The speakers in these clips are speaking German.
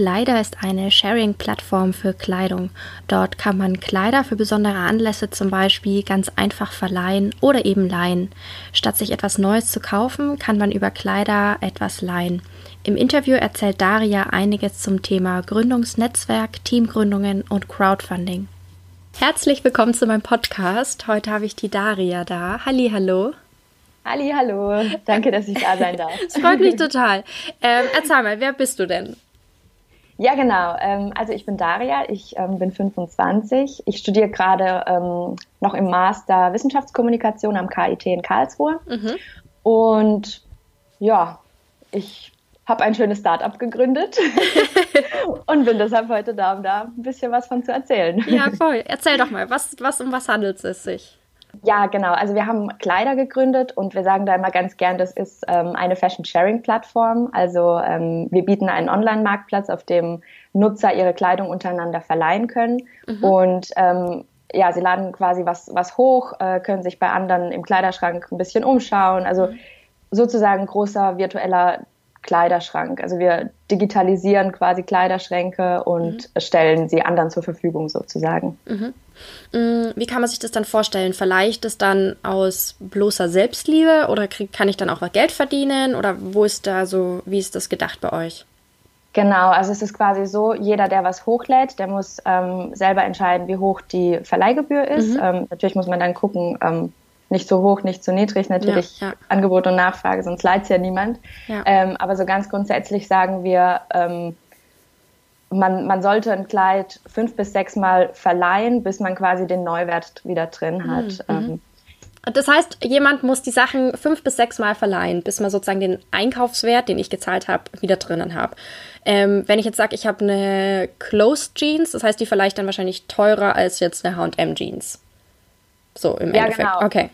Kleider ist eine Sharing-Plattform für Kleidung. Dort kann man Kleider für besondere Anlässe zum Beispiel ganz einfach verleihen oder eben leihen. Statt sich etwas Neues zu kaufen, kann man über Kleider etwas leihen. Im Interview erzählt Daria einiges zum Thema Gründungsnetzwerk, Teamgründungen und Crowdfunding. Herzlich willkommen zu meinem Podcast. Heute habe ich die Daria da. Halli, hallo. Halli, hallo. Danke, dass ich da sein darf. Es freut mich total. Ähm, erzähl mal, wer bist du denn? Ja, genau. Ähm, also ich bin Daria, ich ähm, bin 25. Ich studiere gerade ähm, noch im Master Wissenschaftskommunikation am KIT in Karlsruhe. Mhm. Und ja, ich habe ein schönes Startup gegründet und bin deshalb heute da, um da ein bisschen was von zu erzählen. Ja, voll. Erzähl doch mal, was, was um was handelt es sich? Ja, genau. Also wir haben Kleider gegründet und wir sagen da immer ganz gern, das ist ähm, eine Fashion-Sharing-Plattform. Also ähm, wir bieten einen Online-Marktplatz, auf dem Nutzer ihre Kleidung untereinander verleihen können. Mhm. Und ähm, ja, sie laden quasi was, was hoch, äh, können sich bei anderen im Kleiderschrank ein bisschen umschauen. Also mhm. sozusagen großer virtueller Kleiderschrank. Also wir digitalisieren quasi Kleiderschränke und mhm. stellen sie anderen zur Verfügung sozusagen. Mhm. Mm, wie kann man sich das dann vorstellen? Verleicht es dann aus bloßer Selbstliebe oder krieg, kann ich dann auch mal Geld verdienen? Oder wo ist da so, wie ist das gedacht bei euch? Genau, also es ist quasi so, jeder, der was hochlädt, der muss ähm, selber entscheiden, wie hoch die Verleihgebühr ist. Mhm. Ähm, natürlich muss man dann gucken, ähm, nicht so hoch, nicht so niedrig, natürlich ja, ja. Angebot und Nachfrage, sonst leiht ja niemand. Ja. Ähm, aber so ganz grundsätzlich sagen wir, ähm, man, man sollte ein Kleid fünf bis sechs Mal verleihen, bis man quasi den Neuwert wieder drin hat. Mhm. Ähm, das heißt, jemand muss die Sachen fünf bis sechs Mal verleihen, bis man sozusagen den Einkaufswert, den ich gezahlt habe, wieder drinnen habe. Ähm, wenn ich jetzt sage, ich habe eine Closed Jeans, das heißt, die verleihe ich dann wahrscheinlich teurer als jetzt eine H&M Jeans. So im ja, Endeffekt. Genau. Okay.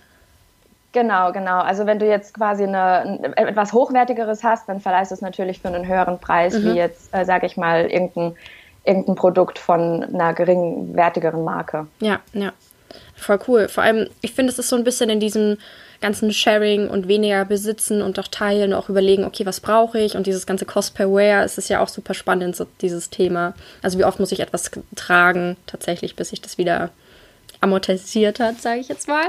Genau, genau. Also wenn du jetzt quasi eine, etwas Hochwertigeres hast, dann verleihst du es natürlich für einen höheren Preis, mhm. wie jetzt, äh, sage ich mal, irgendein, irgendein Produkt von einer geringwertigeren Marke. Ja, ja. Voll cool. Vor allem, ich finde, es ist so ein bisschen in diesem ganzen Sharing und weniger besitzen und auch teilen und auch überlegen, okay, was brauche ich? Und dieses ganze Cost per Wear, es ist ja auch super spannend, so dieses Thema. Also wie oft muss ich etwas tragen, tatsächlich, bis ich das wieder amortisiert hat, sage ich jetzt mal.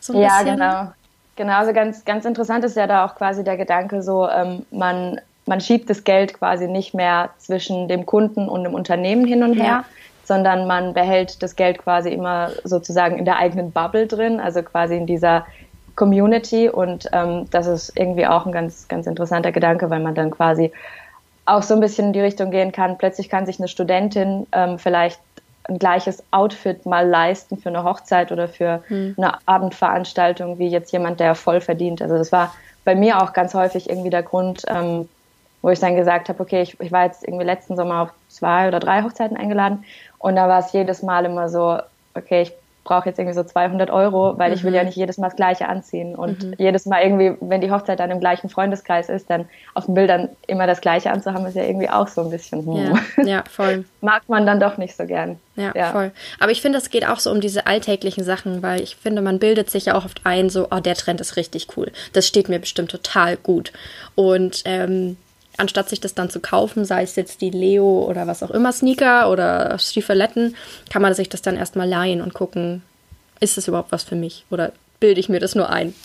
So ja, bisschen. genau. Genau, also ganz, ganz interessant ist ja da auch quasi der Gedanke so, ähm, man, man schiebt das Geld quasi nicht mehr zwischen dem Kunden und dem Unternehmen hin und her, ja. sondern man behält das Geld quasi immer sozusagen in der eigenen Bubble drin, also quasi in dieser Community und ähm, das ist irgendwie auch ein ganz, ganz interessanter Gedanke, weil man dann quasi auch so ein bisschen in die Richtung gehen kann. Plötzlich kann sich eine Studentin ähm, vielleicht ein gleiches Outfit mal leisten für eine Hochzeit oder für hm. eine Abendveranstaltung wie jetzt jemand, der voll verdient. Also das war bei mir auch ganz häufig irgendwie der Grund, ähm, wo ich dann gesagt habe, okay, ich, ich war jetzt irgendwie letzten Sommer auf zwei oder drei Hochzeiten eingeladen und da war es jedes Mal immer so, okay, ich brauche jetzt irgendwie so 200 Euro, weil mhm. ich will ja mhm. nicht jedes Mal das Gleiche anziehen. Und mhm. jedes Mal irgendwie, wenn die Hochzeit dann im gleichen Freundeskreis ist, dann auf den Bildern immer das Gleiche anzuhaben, ist ja irgendwie auch so ein bisschen, hm. ja, ja, voll. Mag man dann doch nicht so gern. Ja, ja. voll. Aber ich finde, es geht auch so um diese alltäglichen Sachen, weil ich finde, man bildet sich ja auch oft ein, so, oh, der Trend ist richtig cool. Das steht mir bestimmt total gut. Und ähm, anstatt sich das dann zu kaufen, sei es jetzt die Leo oder was auch immer, Sneaker oder Stiefeletten, kann man sich das dann erstmal leihen und gucken, ist das überhaupt was für mich oder bilde ich mir das nur ein?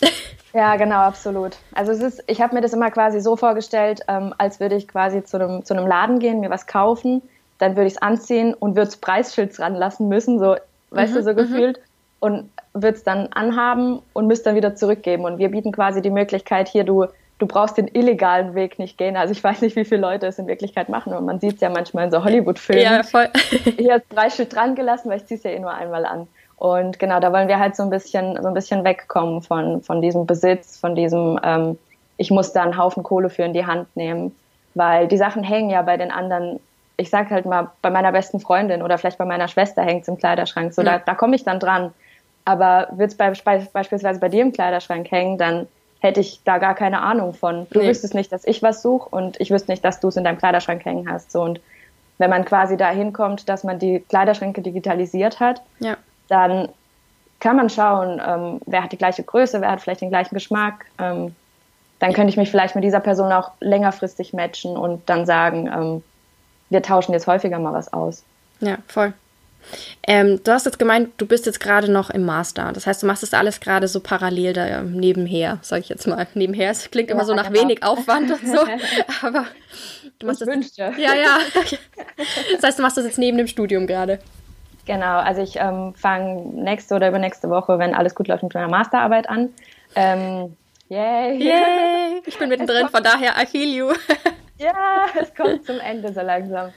Ja, genau, absolut. Also es ist, ich habe mir das immer quasi so vorgestellt, ähm, als würde ich quasi zu einem, zu einem Laden gehen, mir was kaufen, dann würde ich es anziehen und würde das Preisschild ranlassen müssen, so, weißt mhm, du, so mhm. gefühlt. Und würde es dann anhaben und müsste dann wieder zurückgeben. Und wir bieten quasi die Möglichkeit hier, du du brauchst den illegalen Weg nicht gehen. Also ich weiß nicht, wie viele Leute es in Wirklichkeit machen und man sieht es ja manchmal in so Hollywood-Filmen. Ja, voll. Hier ist Preisschild dran gelassen, weil ich ziehe es ja eh nur einmal an. Und genau, da wollen wir halt so ein bisschen, so ein bisschen wegkommen von, von diesem Besitz, von diesem, ähm, ich muss da einen Haufen Kohle für in die Hand nehmen, weil die Sachen hängen ja bei den anderen ich sag halt mal, bei meiner besten Freundin oder vielleicht bei meiner Schwester hängt es im Kleiderschrank. So, ja. da, da komme ich dann dran. Aber wird es bei, beispielsweise bei dir im Kleiderschrank hängen, dann hätte ich da gar keine Ahnung von. Du nee. wüsstest nicht, dass ich was suche und ich wüsste nicht, dass du es in deinem Kleiderschrank hängen hast. So, und wenn man quasi dahin kommt, dass man die Kleiderschränke digitalisiert hat, ja. Dann kann man schauen, ähm, wer hat die gleiche Größe, wer hat vielleicht den gleichen Geschmack. Ähm, dann könnte ich mich vielleicht mit dieser Person auch längerfristig matchen und dann sagen, ähm, wir tauschen jetzt häufiger mal was aus. Ja, voll. Ähm, du hast jetzt gemeint, du bist jetzt gerade noch im Master. Das heißt, du machst das alles gerade so parallel da ähm, nebenher, sage ich jetzt mal. Nebenher, es klingt ja, immer so nach genau. wenig Aufwand und so. aber du machst ich das. Wünschte. Ja, ja. Das heißt, du machst das jetzt neben dem Studium gerade. Genau, also ich ähm, fange nächste oder übernächste Woche, wenn alles gut läuft, mit meiner Masterarbeit an. Ähm, yay! Yay! Ich bin mittendrin, von daher I feel you. ja, es kommt zum Ende so langsam.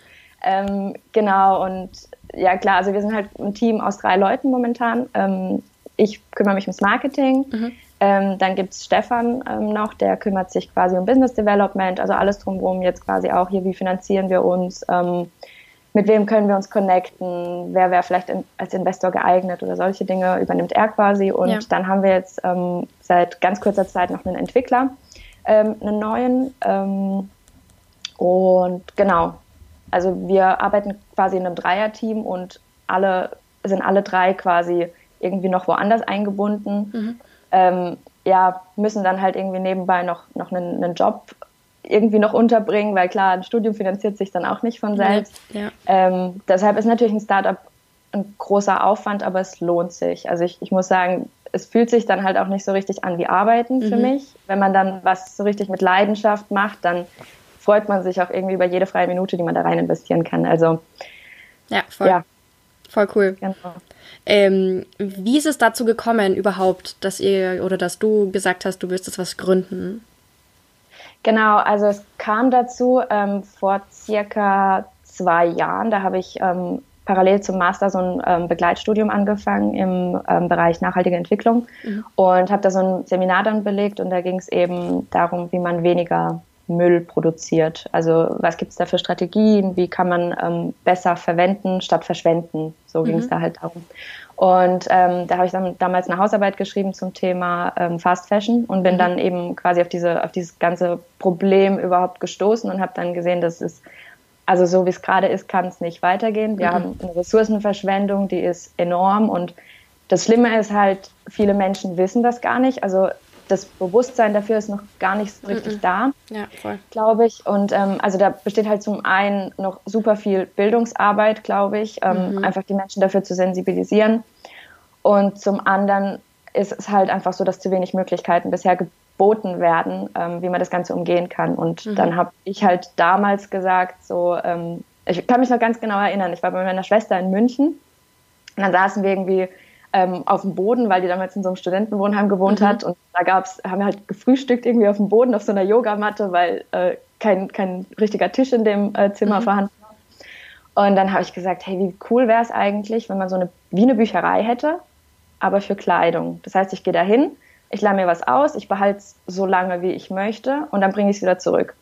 Ähm, genau, und ja klar, also wir sind halt ein Team aus drei Leuten momentan. Ähm, ich kümmere mich ums Marketing. Mhm. Ähm, dann gibt es Stefan ähm, noch, der kümmert sich quasi um Business Development, also alles drumherum, jetzt quasi auch hier, wie finanzieren wir uns, ähm, mit wem können wir uns connecten, wer wäre vielleicht in, als Investor geeignet oder solche Dinge übernimmt er quasi. Und ja. dann haben wir jetzt ähm, seit ganz kurzer Zeit noch einen Entwickler, ähm, einen neuen. Ähm, und genau, also wir arbeiten quasi in einem Dreierteam und alle sind alle drei quasi irgendwie noch woanders eingebunden. Mhm. Ähm, ja, müssen dann halt irgendwie nebenbei noch, noch einen, einen, Job irgendwie noch unterbringen, weil klar, ein Studium finanziert sich dann auch nicht von selbst. Ja. Ähm, deshalb ist natürlich ein Startup ein großer Aufwand, aber es lohnt sich. Also ich, ich muss sagen, es fühlt sich dann halt auch nicht so richtig an wie Arbeiten mhm. für mich. Wenn man dann was so richtig mit Leidenschaft macht, dann freut man sich auch irgendwie über jede freie Minute, die man da rein investieren kann. Also ja, voll, ja. voll cool. Genau. Ähm, wie ist es dazu gekommen überhaupt, dass ihr oder dass du gesagt hast, du wirst jetzt was gründen? Genau, also es kam dazu ähm, vor circa zwei Jahren. Da habe ich ähm, parallel zum Master so ein ähm, Begleitstudium angefangen im ähm, Bereich nachhaltige Entwicklung mhm. und habe da so ein Seminar dann belegt und da ging es eben darum, wie man weniger Müll produziert. Also was gibt es da für Strategien? Wie kann man ähm, besser verwenden statt verschwenden? So ging es mhm. da halt darum. Und ähm, da habe ich dann damals eine Hausarbeit geschrieben zum Thema ähm, Fast Fashion und bin mhm. dann eben quasi auf diese auf dieses ganze Problem überhaupt gestoßen und habe dann gesehen, dass es also so wie es gerade ist, kann es nicht weitergehen. Wir mhm. haben eine Ressourcenverschwendung, die ist enorm und das Schlimme ist halt, viele Menschen wissen das gar nicht. Also das Bewusstsein dafür ist noch gar nicht so richtig mm -mm. da, ja, glaube ich. Und ähm, also da besteht halt zum einen noch super viel Bildungsarbeit, glaube ich, ähm, mhm. einfach die Menschen dafür zu sensibilisieren. Und zum anderen ist es halt einfach so, dass zu wenig Möglichkeiten bisher geboten werden, ähm, wie man das Ganze umgehen kann. Und mhm. dann habe ich halt damals gesagt, so, ähm, ich kann mich noch ganz genau erinnern, ich war bei meiner Schwester in München und dann saßen wir irgendwie ähm, auf dem Boden, weil die damals in so einem Studentenwohnheim gewohnt mhm. hat. Und da gab's, haben wir halt gefrühstückt irgendwie auf dem Boden auf so einer Yogamatte, weil äh, kein, kein richtiger Tisch in dem äh, Zimmer mhm. vorhanden war. Und dann habe ich gesagt, hey, wie cool wäre es eigentlich, wenn man so eine, wie eine Bücherei hätte, aber für Kleidung. Das heißt, ich gehe da hin, ich lade mir was aus, ich behalte es so lange, wie ich möchte und dann bringe ich es wieder zurück.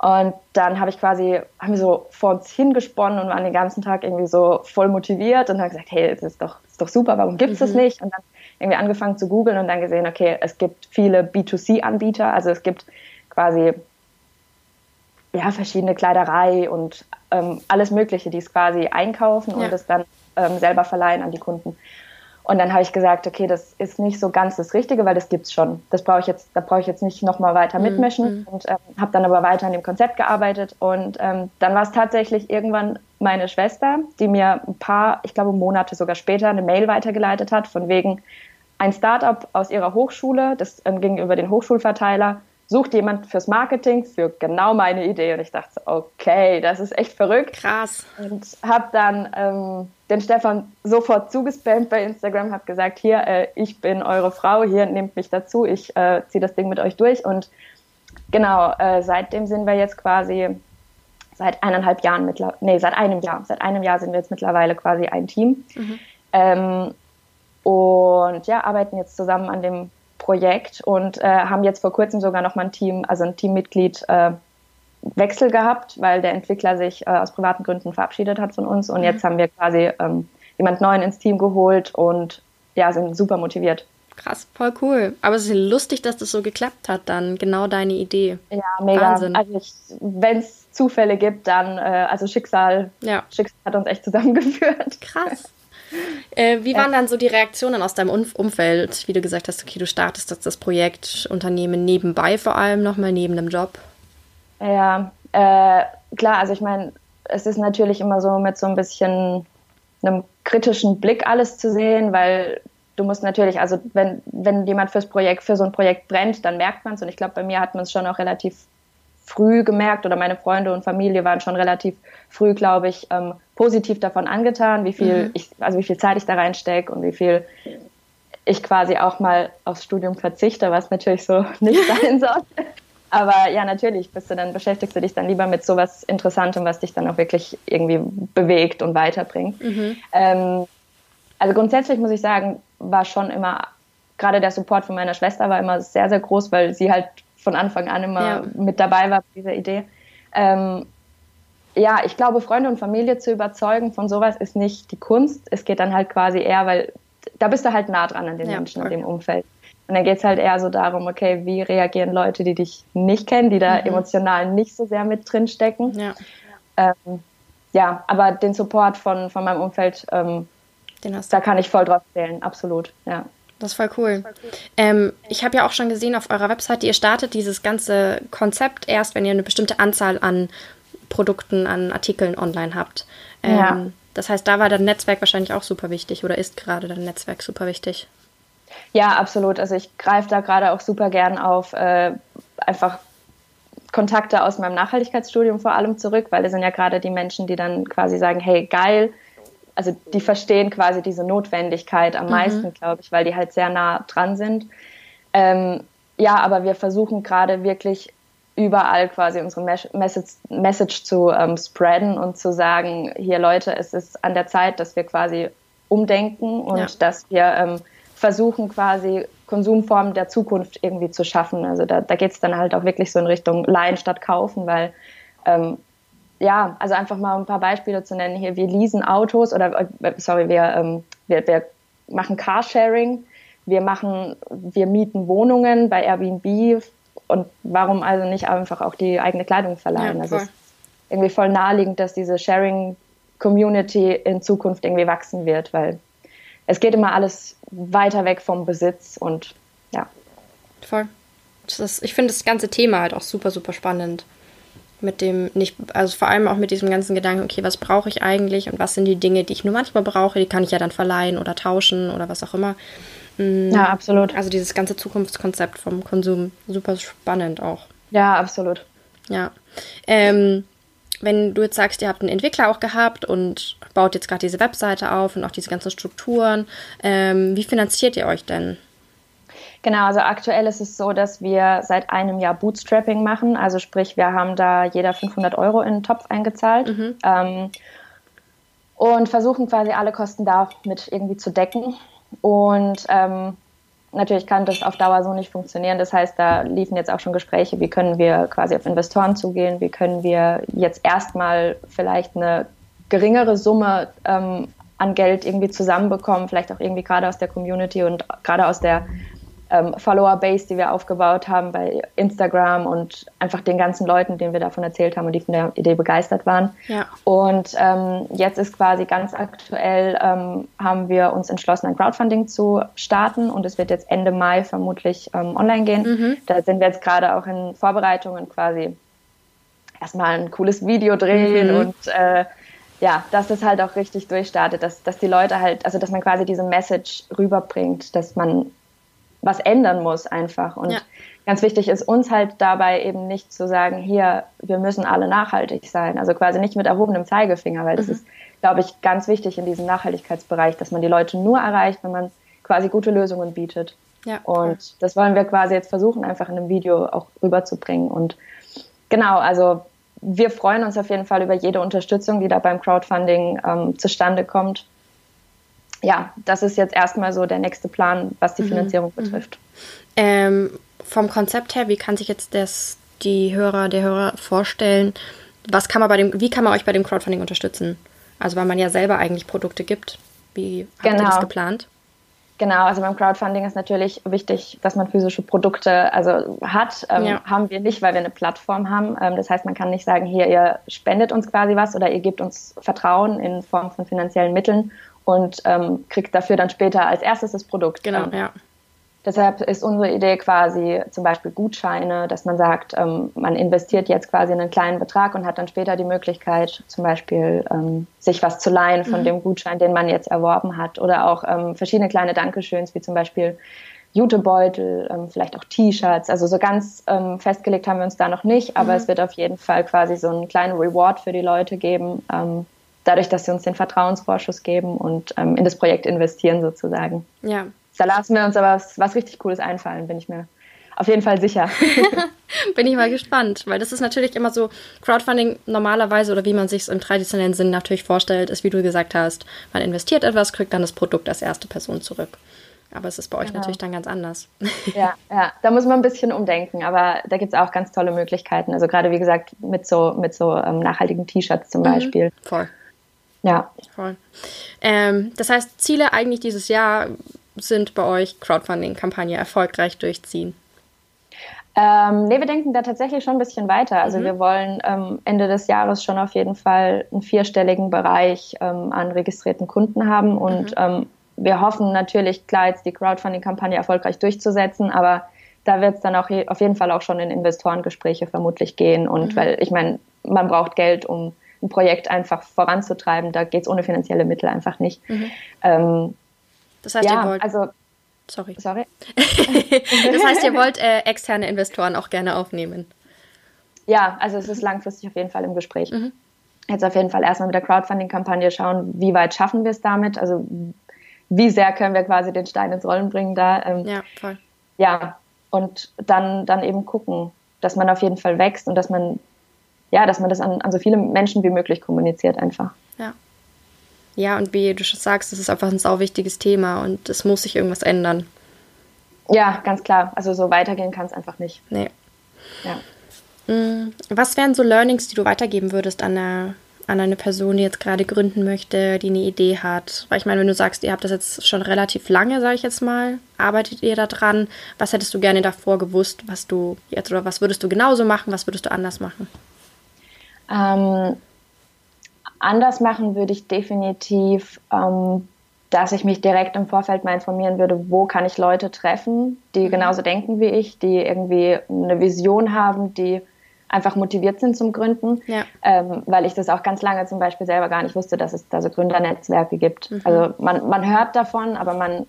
Und dann habe ich quasi, haben wir so vor uns hingesponnen und waren den ganzen Tag irgendwie so voll motiviert und haben gesagt, hey, das ist doch, das ist doch super, warum gibt es mhm. das nicht? Und dann irgendwie angefangen zu googeln und dann gesehen, okay, es gibt viele B2C-Anbieter, also es gibt quasi ja, verschiedene Kleiderei und ähm, alles Mögliche, die es quasi einkaufen ja. und es dann ähm, selber verleihen an die Kunden. Und dann habe ich gesagt, okay, das ist nicht so ganz das Richtige, weil das gibt's schon. Das brauche ich jetzt, da brauche ich jetzt nicht nochmal weiter mhm, mitmischen mhm. und ähm, habe dann aber weiter an dem Konzept gearbeitet. Und ähm, dann war es tatsächlich irgendwann meine Schwester, die mir ein paar, ich glaube Monate sogar später eine Mail weitergeleitet hat, von wegen ein Startup aus ihrer Hochschule, das ähm, ging über den Hochschulverteiler, sucht jemand fürs Marketing für genau meine Idee. Und ich dachte, okay, das ist echt verrückt. Krass. Und habe dann ähm, den Stefan sofort zugespammt bei Instagram, habe gesagt, hier, äh, ich bin eure Frau, hier, nehmt mich dazu, ich äh, ziehe das Ding mit euch durch. Und genau, äh, seitdem sind wir jetzt quasi seit eineinhalb Jahren mittlerweile, nee, seit einem Jahr, seit einem Jahr sind wir jetzt mittlerweile quasi ein Team. Mhm. Ähm, und ja, arbeiten jetzt zusammen an dem Projekt und äh, haben jetzt vor kurzem sogar noch mal ein Team, also ein Teammitglied äh, Wechsel gehabt, weil der Entwickler sich äh, aus privaten Gründen verabschiedet hat von uns. Und mhm. jetzt haben wir quasi ähm, jemand Neuen ins Team geholt und ja, sind super motiviert. Krass, voll cool. Aber es ist lustig, dass das so geklappt hat, dann genau deine Idee. Ja, mega. Wahnsinn. Also wenn es Zufälle gibt, dann, äh, also Schicksal, ja. Schicksal hat uns echt zusammengeführt. Krass. Äh, wie waren dann so die Reaktionen aus deinem Umfeld, wie du gesagt hast, okay, du startest das, das Projekt, Unternehmen nebenbei vor allem nochmal, neben dem Job? Ja, äh, klar, also ich meine, es ist natürlich immer so mit so ein bisschen einem kritischen Blick alles zu sehen, weil du musst natürlich, also wenn, wenn jemand fürs Projekt, für so ein Projekt brennt, dann merkt man es. Und ich glaube, bei mir hat man es schon auch relativ früh gemerkt oder meine Freunde und Familie waren schon relativ früh, glaube ich, ähm, positiv davon angetan, wie viel mhm. ich, also wie viel Zeit ich da reinstecke und wie viel ich quasi auch mal aufs Studium verzichte, was natürlich so nicht sein soll. Aber ja, natürlich bist du dann, beschäftigst du dich dann lieber mit sowas Interessantem, was dich dann auch wirklich irgendwie bewegt und weiterbringt. Mhm. Ähm, also grundsätzlich muss ich sagen, war schon immer, gerade der Support von meiner Schwester war immer sehr, sehr groß, weil sie halt von Anfang an immer ja. mit dabei war bei dieser Idee. Ähm, ja, ich glaube, Freunde und Familie zu überzeugen von sowas ist nicht die Kunst. Es geht dann halt quasi eher, weil da bist du halt nah dran an den ja, Menschen in dem Umfeld. Und dann geht es halt eher so darum, okay, wie reagieren Leute, die dich nicht kennen, die da mhm. emotional nicht so sehr mit drin stecken. Ja, ähm, ja aber den Support von, von meinem Umfeld, ähm, da kann ich voll drauf zählen, absolut, ja. Das ist voll cool. Ähm, ich habe ja auch schon gesehen auf eurer Webseite, ihr startet dieses ganze Konzept erst, wenn ihr eine bestimmte Anzahl an Produkten, an Artikeln online habt. Ähm, ja. Das heißt, da war dein Netzwerk wahrscheinlich auch super wichtig oder ist gerade dein Netzwerk super wichtig. Ja, absolut. Also ich greife da gerade auch super gern auf äh, einfach Kontakte aus meinem Nachhaltigkeitsstudium vor allem zurück, weil das sind ja gerade die Menschen, die dann quasi sagen, hey, geil, also die verstehen quasi diese Notwendigkeit am mhm. meisten, glaube ich, weil die halt sehr nah dran sind. Ähm, ja, aber wir versuchen gerade wirklich überall quasi unsere Message, Message zu ähm, spreaden und zu sagen, hier Leute, es ist an der Zeit, dass wir quasi umdenken und ja. dass wir ähm, versuchen quasi Konsumformen der Zukunft irgendwie zu schaffen. Also da, da geht es dann halt auch wirklich so in Richtung Leihen statt Kaufen, weil ähm, ja, also einfach mal ein paar Beispiele zu nennen hier. Wir leasen Autos oder äh, sorry, wir, ähm, wir, wir machen Carsharing, wir machen, wir mieten Wohnungen bei Airbnb und warum also nicht einfach auch die eigene Kleidung verleihen? Ja, also es ist irgendwie voll naheliegend, dass diese Sharing Community in Zukunft irgendwie wachsen wird, weil es geht immer alles weiter weg vom Besitz und ja. Voll. Ist, ich finde das ganze Thema halt auch super, super spannend. Mit dem, nicht, also vor allem auch mit diesem ganzen Gedanken, okay, was brauche ich eigentlich und was sind die Dinge, die ich nur manchmal brauche, die kann ich ja dann verleihen oder tauschen oder was auch immer. Mm, ja, absolut. Also dieses ganze Zukunftskonzept vom Konsum, super spannend auch. Ja, absolut. Ja. Ähm, wenn du jetzt sagst, ihr habt einen Entwickler auch gehabt und baut jetzt gerade diese Webseite auf und auch diese ganzen Strukturen, ähm, wie finanziert ihr euch denn? Genau, also aktuell ist es so, dass wir seit einem Jahr Bootstrapping machen. Also sprich, wir haben da jeder 500 Euro in den Topf eingezahlt mhm. ähm, und versuchen quasi alle Kosten damit irgendwie zu decken. Und ähm, natürlich kann das auf Dauer so nicht funktionieren. Das heißt, da liefen jetzt auch schon Gespräche, wie können wir quasi auf Investoren zugehen, wie können wir jetzt erstmal vielleicht eine geringere Summe ähm, an Geld irgendwie zusammenbekommen, vielleicht auch irgendwie gerade aus der Community und gerade aus der ähm, Follower-Base, die wir aufgebaut haben bei Instagram und einfach den ganzen Leuten, denen wir davon erzählt haben und die von der Idee begeistert waren. Ja. Und ähm, jetzt ist quasi ganz aktuell, ähm, haben wir uns entschlossen, ein Crowdfunding zu starten und es wird jetzt Ende Mai vermutlich ähm, online gehen. Mhm. Da sind wir jetzt gerade auch in Vorbereitungen quasi erstmal ein cooles Video drehen mhm. und äh, ja, dass das halt auch richtig durchstartet, dass, dass die Leute halt, also dass man quasi diese Message rüberbringt, dass man was ändern muss einfach. Und ja. ganz wichtig ist uns halt dabei eben nicht zu sagen, hier, wir müssen alle nachhaltig sein. Also quasi nicht mit erhobenem Zeigefinger, weil das mhm. ist, glaube ich, ganz wichtig in diesem Nachhaltigkeitsbereich, dass man die Leute nur erreicht, wenn man quasi gute Lösungen bietet. Ja, und das wollen wir quasi jetzt versuchen, einfach in einem Video auch rüberzubringen. Und genau, also wir freuen uns auf jeden Fall über jede Unterstützung, die da beim Crowdfunding ähm, zustande kommt ja, das ist jetzt erstmal so der nächste Plan, was die mhm. Finanzierung mhm. betrifft. Ähm, vom Konzept her, wie kann sich jetzt das die Hörer, der Hörer vorstellen, was kann man bei dem, wie kann man euch bei dem Crowdfunding unterstützen? Also weil man ja selber eigentlich Produkte gibt. Wie habt genau. ihr das genau. geplant? Genau, also beim Crowdfunding ist natürlich wichtig, dass man physische Produkte also hat. Ähm, ja. Haben wir nicht, weil wir eine Plattform haben. Ähm, das heißt, man kann nicht sagen, hier, ihr spendet uns quasi was oder ihr gebt uns Vertrauen in Form von finanziellen Mitteln und ähm, kriegt dafür dann später als erstes das Produkt. Genau, ähm, ja. Deshalb ist unsere Idee quasi zum Beispiel Gutscheine, dass man sagt, ähm, man investiert jetzt quasi einen kleinen Betrag und hat dann später die Möglichkeit, zum Beispiel ähm, sich was zu leihen von mhm. dem Gutschein, den man jetzt erworben hat. Oder auch ähm, verschiedene kleine Dankeschöns, wie zum Beispiel Jutebeutel, ähm, vielleicht auch T-Shirts. Also so ganz ähm, festgelegt haben wir uns da noch nicht, aber mhm. es wird auf jeden Fall quasi so einen kleinen Reward für die Leute geben, ähm, dadurch, dass sie uns den Vertrauensvorschuss geben und in das Projekt investieren sozusagen. Ja, da lassen wir uns aber was, was richtig Cooles einfallen, bin ich mir auf jeden Fall sicher. bin ich mal gespannt, weil das ist natürlich immer so, Crowdfunding normalerweise oder wie man sich es im traditionellen Sinn natürlich vorstellt, ist, wie du gesagt hast, man investiert etwas, kriegt dann das Produkt als erste Person zurück. Aber es ist bei euch genau. natürlich dann ganz anders. Ja, ja, da muss man ein bisschen umdenken, aber da gibt es auch ganz tolle Möglichkeiten. Also gerade wie gesagt, mit so, mit so ähm, nachhaltigen T-Shirts zum mhm, Beispiel. Voll. Ja. Voll. Ähm, das heißt, Ziele eigentlich dieses Jahr sind bei euch Crowdfunding-Kampagne erfolgreich durchziehen? Ähm, nee, wir denken da tatsächlich schon ein bisschen weiter. Also mhm. wir wollen ähm, Ende des Jahres schon auf jeden Fall einen vierstelligen Bereich ähm, an registrierten Kunden haben und mhm. Ähm, wir hoffen natürlich klar jetzt die Crowdfunding-Kampagne erfolgreich durchzusetzen, aber da wird es dann auch je, auf jeden Fall auch schon in Investorengespräche vermutlich gehen und mhm. weil ich meine, man braucht Geld, um ein Projekt einfach voranzutreiben. Da geht es ohne finanzielle Mittel einfach nicht. Mhm. Ähm, das heißt, ja, ihr wollt. Also, sorry. Sorry. das heißt, ihr wollt äh, externe Investoren auch gerne aufnehmen. Ja, also es ist langfristig auf jeden Fall im Gespräch. Mhm. Jetzt auf jeden Fall erstmal mit der Crowdfunding-Kampagne schauen, wie weit schaffen wir es damit? Also wie sehr können wir quasi den Stein ins Rollen bringen da? Ähm, ja, voll. Ja, und dann, dann eben gucken, dass man auf jeden Fall wächst und dass man, ja, dass man das an, an so viele Menschen wie möglich kommuniziert einfach. Ja. Ja, und wie du schon sagst, das ist einfach ein sau wichtiges Thema und es muss sich irgendwas ändern. Ja, ganz klar. Also so weitergehen kann es einfach nicht. Nee. Ja. Mm, was wären so Learnings, die du weitergeben würdest an eine, an eine Person, die jetzt gerade gründen möchte, die eine Idee hat? Weil ich meine, wenn du sagst, ihr habt das jetzt schon relativ lange, sage ich jetzt mal, arbeitet ihr da dran? Was hättest du gerne davor gewusst, was du jetzt oder was würdest du genauso machen, was würdest du anders machen? Ähm, Anders machen würde ich definitiv, ähm, dass ich mich direkt im Vorfeld mal informieren würde, wo kann ich Leute treffen, die mhm. genauso denken wie ich, die irgendwie eine Vision haben, die einfach motiviert sind zum Gründen, ja. ähm, weil ich das auch ganz lange zum Beispiel selber gar nicht wusste, dass es da so Gründernetzwerke gibt. Mhm. Also man, man hört davon, aber man,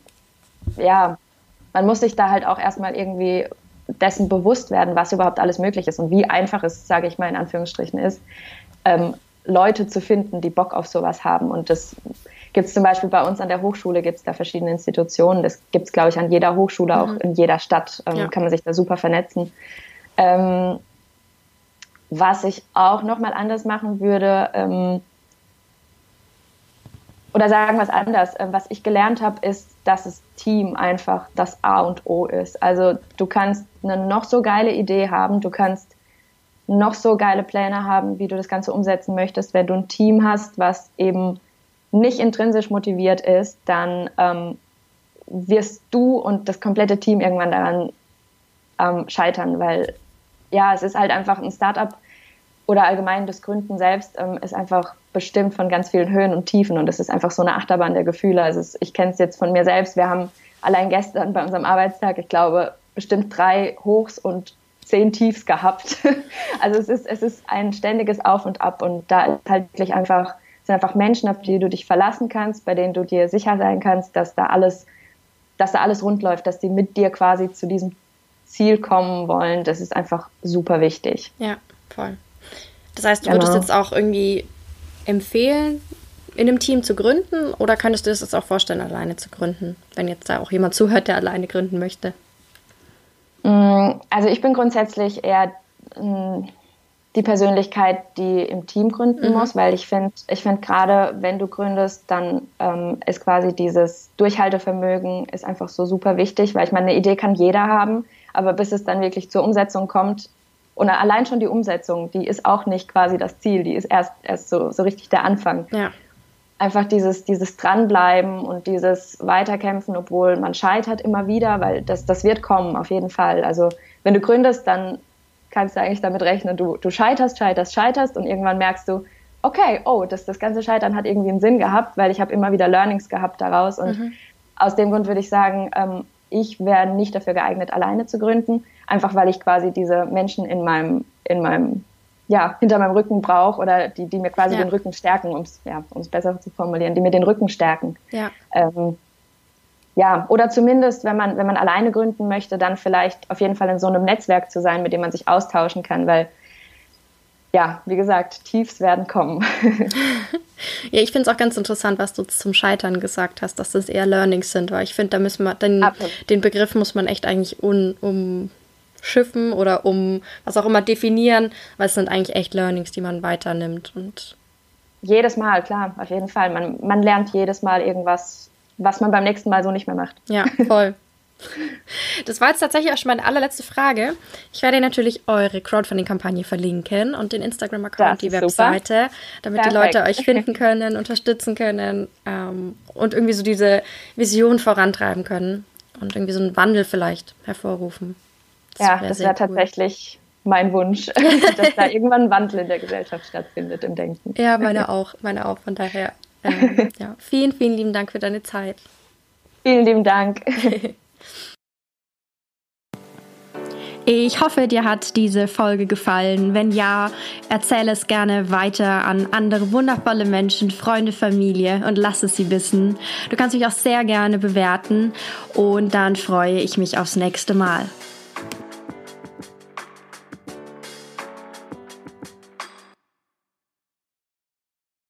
ja, man muss sich da halt auch erstmal irgendwie dessen bewusst werden, was überhaupt alles möglich ist und wie einfach es, sage ich mal in Anführungsstrichen, ist, ähm, Leute zu finden, die Bock auf sowas haben. Und das gibt es zum Beispiel bei uns an der Hochschule, gibt es da verschiedene Institutionen. Das gibt es, glaube ich, an jeder Hochschule, mhm. auch in jeder Stadt ähm, ja. kann man sich da super vernetzen. Ähm, was ich auch nochmal anders machen würde, ähm, oder sagen wir es anders, äh, was ich gelernt habe, ist, dass das Team einfach das A und O ist. Also du kannst eine noch so geile Idee haben, du kannst noch so geile Pläne haben, wie du das Ganze umsetzen möchtest. Wenn du ein Team hast, was eben nicht intrinsisch motiviert ist, dann ähm, wirst du und das komplette Team irgendwann daran ähm, scheitern, weil ja, es ist halt einfach ein Startup oder allgemein das Gründen selbst ähm, ist einfach bestimmt von ganz vielen Höhen und Tiefen und es ist einfach so eine Achterbahn der Gefühle. Also es, ich kenne es jetzt von mir selbst. Wir haben allein gestern bei unserem Arbeitstag, ich glaube, bestimmt drei Hochs und zehn Tiefs gehabt. Also es ist, es ist ein ständiges Auf und Ab und da ist halt wirklich einfach, sind einfach Menschen, auf die du dich verlassen kannst, bei denen du dir sicher sein kannst, dass da alles, dass da alles rund läuft, dass die mit dir quasi zu diesem Ziel kommen wollen. Das ist einfach super wichtig. Ja, voll. Das heißt, du genau. würdest jetzt auch irgendwie empfehlen, in einem Team zu gründen oder könntest du es jetzt auch vorstellen, alleine zu gründen, wenn jetzt da auch jemand zuhört, der alleine gründen möchte? Mm, also ich bin grundsätzlich eher mm, die Persönlichkeit, die im Team gründen mhm. muss, weil ich finde, ich finde gerade, wenn du gründest, dann ähm, ist quasi dieses Durchhaltevermögen ist einfach so super wichtig, weil ich meine, eine Idee kann jeder haben, aber bis es dann wirklich zur Umsetzung kommt Und allein schon die Umsetzung, die ist auch nicht quasi das Ziel, die ist erst, erst so, so richtig der Anfang. Ja. Einfach dieses, dieses Dranbleiben und dieses Weiterkämpfen, obwohl man scheitert immer wieder, weil das, das wird kommen, auf jeden Fall. Also wenn du gründest, dann kannst du eigentlich damit rechnen, du, du scheiterst, scheiterst, scheiterst und irgendwann merkst du, okay, oh, das, das ganze Scheitern hat irgendwie einen Sinn gehabt, weil ich habe immer wieder Learnings gehabt daraus. Und mhm. aus dem Grund würde ich sagen, ähm, ich wäre nicht dafür geeignet, alleine zu gründen, einfach weil ich quasi diese Menschen in meinem, in meinem, ja, hinter meinem Rücken brauche oder die, die mir quasi ja. den Rücken stärken, um es ja, besser zu formulieren, die mir den Rücken stärken. Ja. Ähm, ja, oder zumindest, wenn man, wenn man alleine gründen möchte, dann vielleicht auf jeden Fall in so einem Netzwerk zu sein, mit dem man sich austauschen kann, weil ja, wie gesagt, Tiefs werden kommen. ja, ich finde es auch ganz interessant, was du zum Scheitern gesagt hast, dass das eher Learnings sind, weil ich finde, da müssen wir, den, den Begriff muss man echt eigentlich un, umschiffen oder um was auch immer definieren, weil es sind eigentlich echt Learnings, die man weiternimmt und jedes Mal, klar, auf jeden Fall. Man, man lernt jedes Mal irgendwas, was man beim nächsten Mal so nicht mehr macht. Ja, voll. Das war jetzt tatsächlich auch schon meine allerletzte Frage. Ich werde natürlich eure Crowdfunding-Kampagne verlinken und den Instagram-Account, die Webseite, super. damit Perfekt. die Leute euch finden können, unterstützen können ähm, und irgendwie so diese Vision vorantreiben können und irgendwie so einen Wandel vielleicht hervorrufen. Das ja, das wäre cool. tatsächlich mein Wunsch, dass da irgendwann ein Wandel in der Gesellschaft stattfindet im Denken. Ja, meine auch, meine auch. Von daher, ähm, ja, vielen, vielen lieben Dank für deine Zeit. Vielen lieben Dank. Ich hoffe, dir hat diese Folge gefallen. Wenn ja, erzähle es gerne weiter an andere wundervolle Menschen, Freunde, Familie und lass es sie wissen. Du kannst mich auch sehr gerne bewerten und dann freue ich mich aufs nächste Mal.